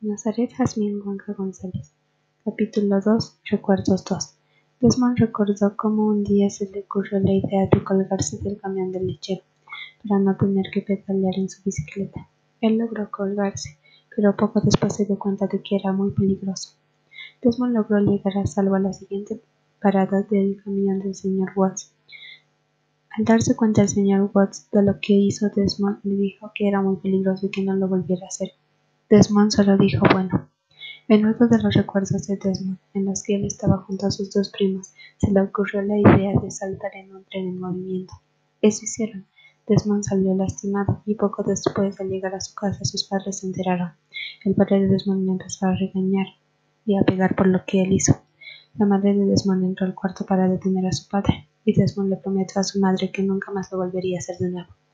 Nazaret Jazmín González. Capítulo 2. Recuerdos 2. Desmond recordó cómo un día se le ocurrió la idea de colgarse del camión del lechero para no tener que pedalear en su bicicleta. Él logró colgarse, pero poco después se dio cuenta de que era muy peligroso. Desmond logró llegar a salvo a la siguiente parada del camión del señor Watts. Al darse cuenta el señor Watts de lo que hizo Desmond, le dijo que era muy peligroso y que no lo volviera a hacer. Desmond solo dijo bueno. En uno de los recuerdos de Desmond, en los que él estaba junto a sus dos primos, se le ocurrió la idea de saltar en un tren en movimiento. Eso hicieron. Desmond salió lastimado y poco después, al llegar a su casa, sus padres se enteraron. El padre de Desmond le empezó a regañar y a pegar por lo que él hizo. La madre de Desmond entró al cuarto para detener a su padre, y Desmond le prometió a su madre que nunca más lo volvería a hacer de nuevo.